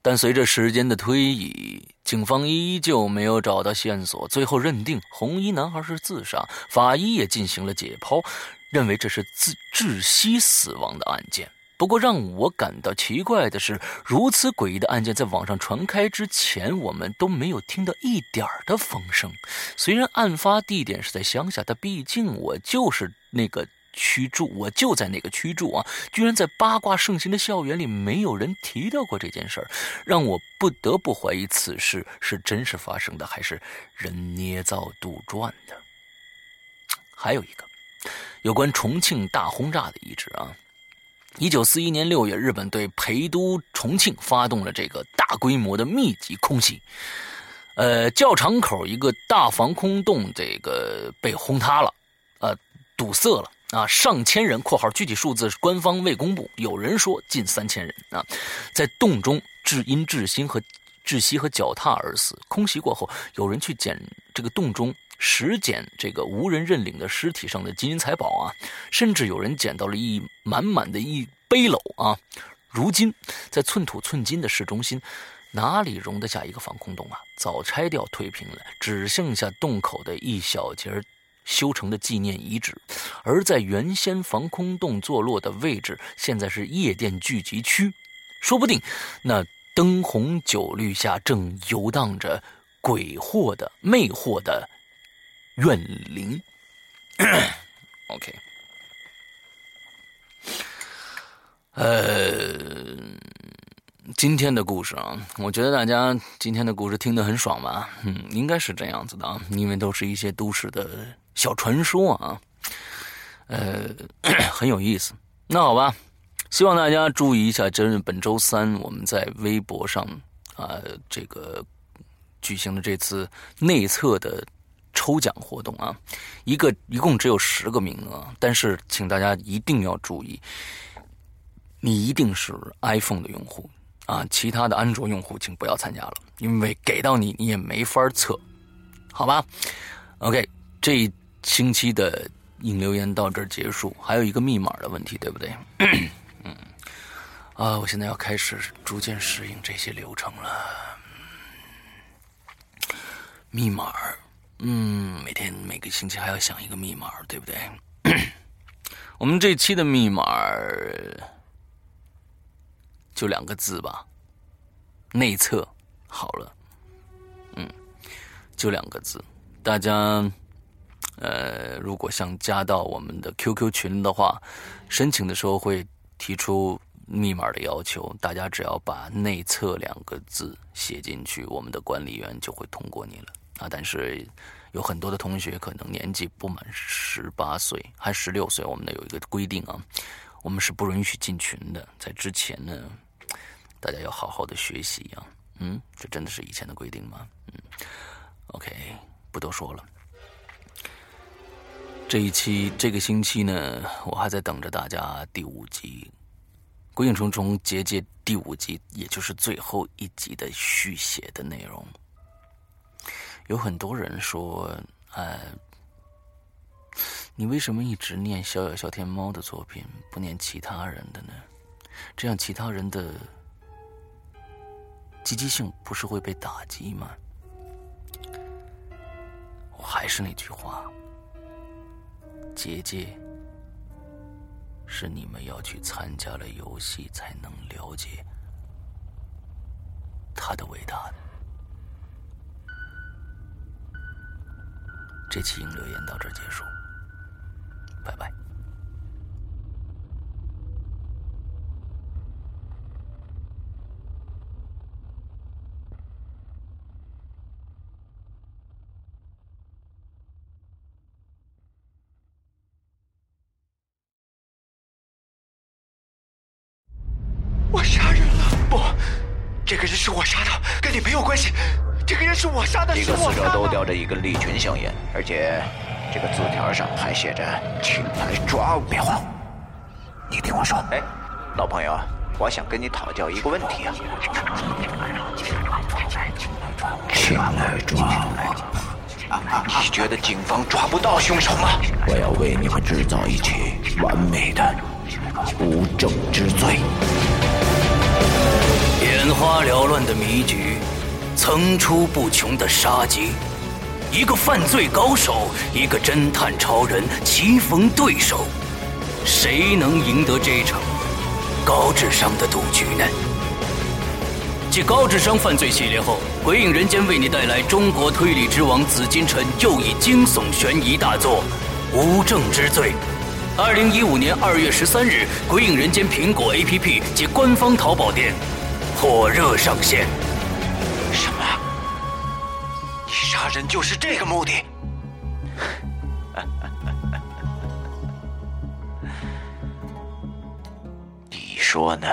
但随着时间的推移，警方依旧没有找到线索，最后认定红衣男孩是自杀。法医也进行了解剖，认为这是自窒息死亡的案件。不过让我感到奇怪的是，如此诡异的案件在网上传开之前，我们都没有听到一点的风声。虽然案发地点是在乡下，但毕竟我就是那个区住，我就在那个区住啊！居然在八卦盛行的校园里，没有人提到过这件事儿，让我不得不怀疑此事是真实发生的，还是人捏造杜撰的。还有一个，有关重庆大轰炸的遗址啊。一九四一年六月，日本对陪都重庆发动了这个大规模的密集空袭。呃，教场口一个大防空洞，这个被轰塌了，呃，堵塞了啊！上千人（括号具体数字官方未公布），有人说近三千人啊，在洞中致因窒息和窒息和脚踏而死。空袭过后，有人去捡这个洞中。拾捡这个无人认领的尸体上的金银财宝啊，甚至有人捡到了一满满的一背篓啊。如今在寸土寸金的市中心，哪里容得下一个防空洞啊？早拆掉退平了，只剩下洞口的一小截修成的纪念遗址。而在原先防空洞坐落的位置，现在是夜店聚集区，说不定那灯红酒绿下正游荡着鬼惑的、魅惑的。怨灵，OK，呃，今天的故事啊，我觉得大家今天的故事听得很爽吧？嗯，应该是这样子的啊，因为都是一些都市的小传说啊，呃，<coughs> 很有意思。那好吧，希望大家注意一下，真是本周三我们在微博上啊，这个举行的这次内测的。抽奖活动啊，一个一共只有十个名额，但是请大家一定要注意，你一定是 iPhone 的用户啊，其他的安卓用户请不要参加了，因为给到你你也没法测，好吧？OK，这星期的引留言到这儿结束，还有一个密码的问题，对不对？<coughs> 嗯，啊，我现在要开始逐渐适应这些流程了，密码。嗯，每天每个星期还要想一个密码，对不对？<coughs> 我们这期的密码就两个字吧，内测好了。嗯，就两个字。大家呃，如果想加到我们的 QQ 群的话，申请的时候会提出密码的要求。大家只要把“内测”两个字写进去，我们的管理员就会通过你了。啊，但是有很多的同学可能年纪不满十八岁，还十六岁，我们的有一个规定啊，我们是不允许进群的。在之前呢，大家要好好的学习啊。嗯，这真的是以前的规定吗？嗯，OK，不多说了。这一期这个星期呢，我还在等着大家第五集《鬼影重重结界》第五集，也就是最后一集的续写的内容。有很多人说：“呃，你为什么一直念小小小天猫的作品，不念其他人的呢？这样其他人的积极性不是会被打击吗？”我还是那句话，结界是你们要去参加了游戏才能了解他的伟大。这期应留言到这结束，拜拜。是我杀的，几个死者都叼着一根利群香烟，而且这个字条上还写着“请来抓我”。别慌，你听我说。哎，老朋友，我想跟你讨教一个问题啊。请来抓我。你觉得警方抓不到凶手吗？我要为你们制造一起完美的无证之罪。眼花缭乱的迷局，层出不穷的杀机，一个犯罪高手，一个侦探超人棋逢对手，谁能赢得这场高智商的赌局呢？继高智商犯罪系列后，《鬼影人间》为你带来中国推理之王紫金陈又一惊悚悬疑大作《无证之罪》。二零一五年二月十三日，《鬼影人间》苹果 APP 及官方淘宝店火热上线。什么？你杀人就是这个目的？<laughs> 你说呢？